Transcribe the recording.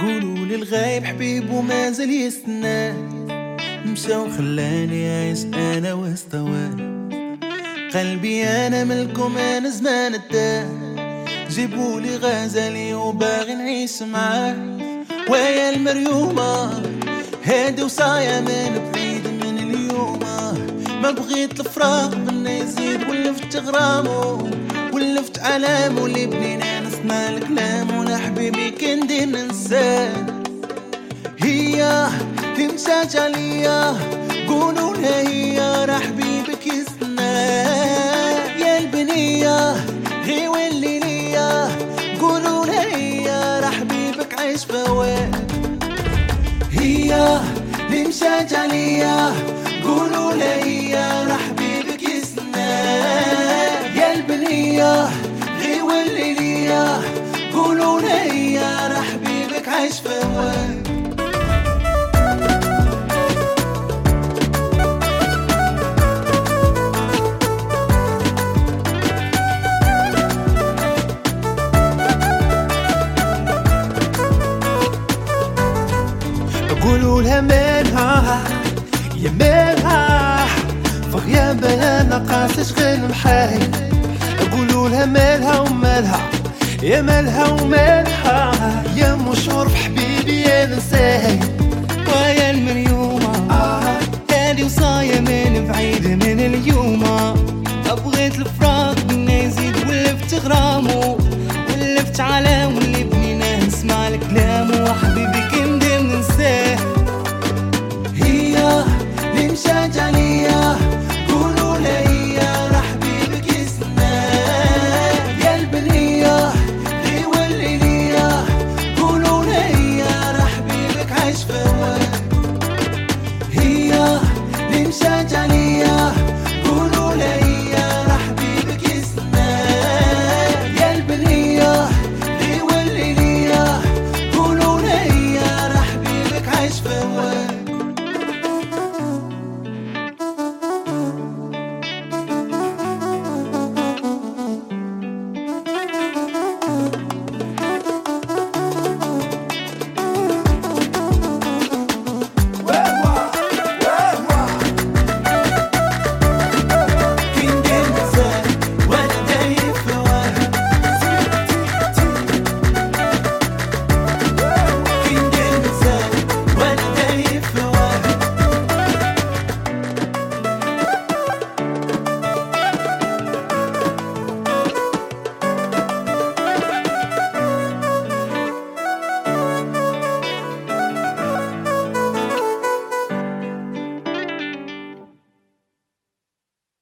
قولوا الغايب حبيب وما زال يستنى مشى وخلاني عايش أنا واستوى. قلبي أنا ملكم أنا زمان الدار جيبولي غزالي وباغي نعيش معاه. ويا المريومة هادي وصايا من بعيد من اليوم. ما بغيت الفراق منا يزيد ولفت غرامو ولفت علامو اللي بنينا نسمع الكلام. ولا حبيبي كندير هي تمشى عليا قولوا هي راه حبيبك يستنى يا البنية غي واللي ليا قولوا هي راه حبيبك عايش فواه هي تمشى عليا قولوا هي راه حبيبك يستنى يا البنية غي واللي ليا قولوا لها عايش فواه قولوا لها مالها يا مالها فغيابها ما قاسش غير محايل قولوا لها مالها ومالها يا مالها ومالها. غرامو ولفت عليه spend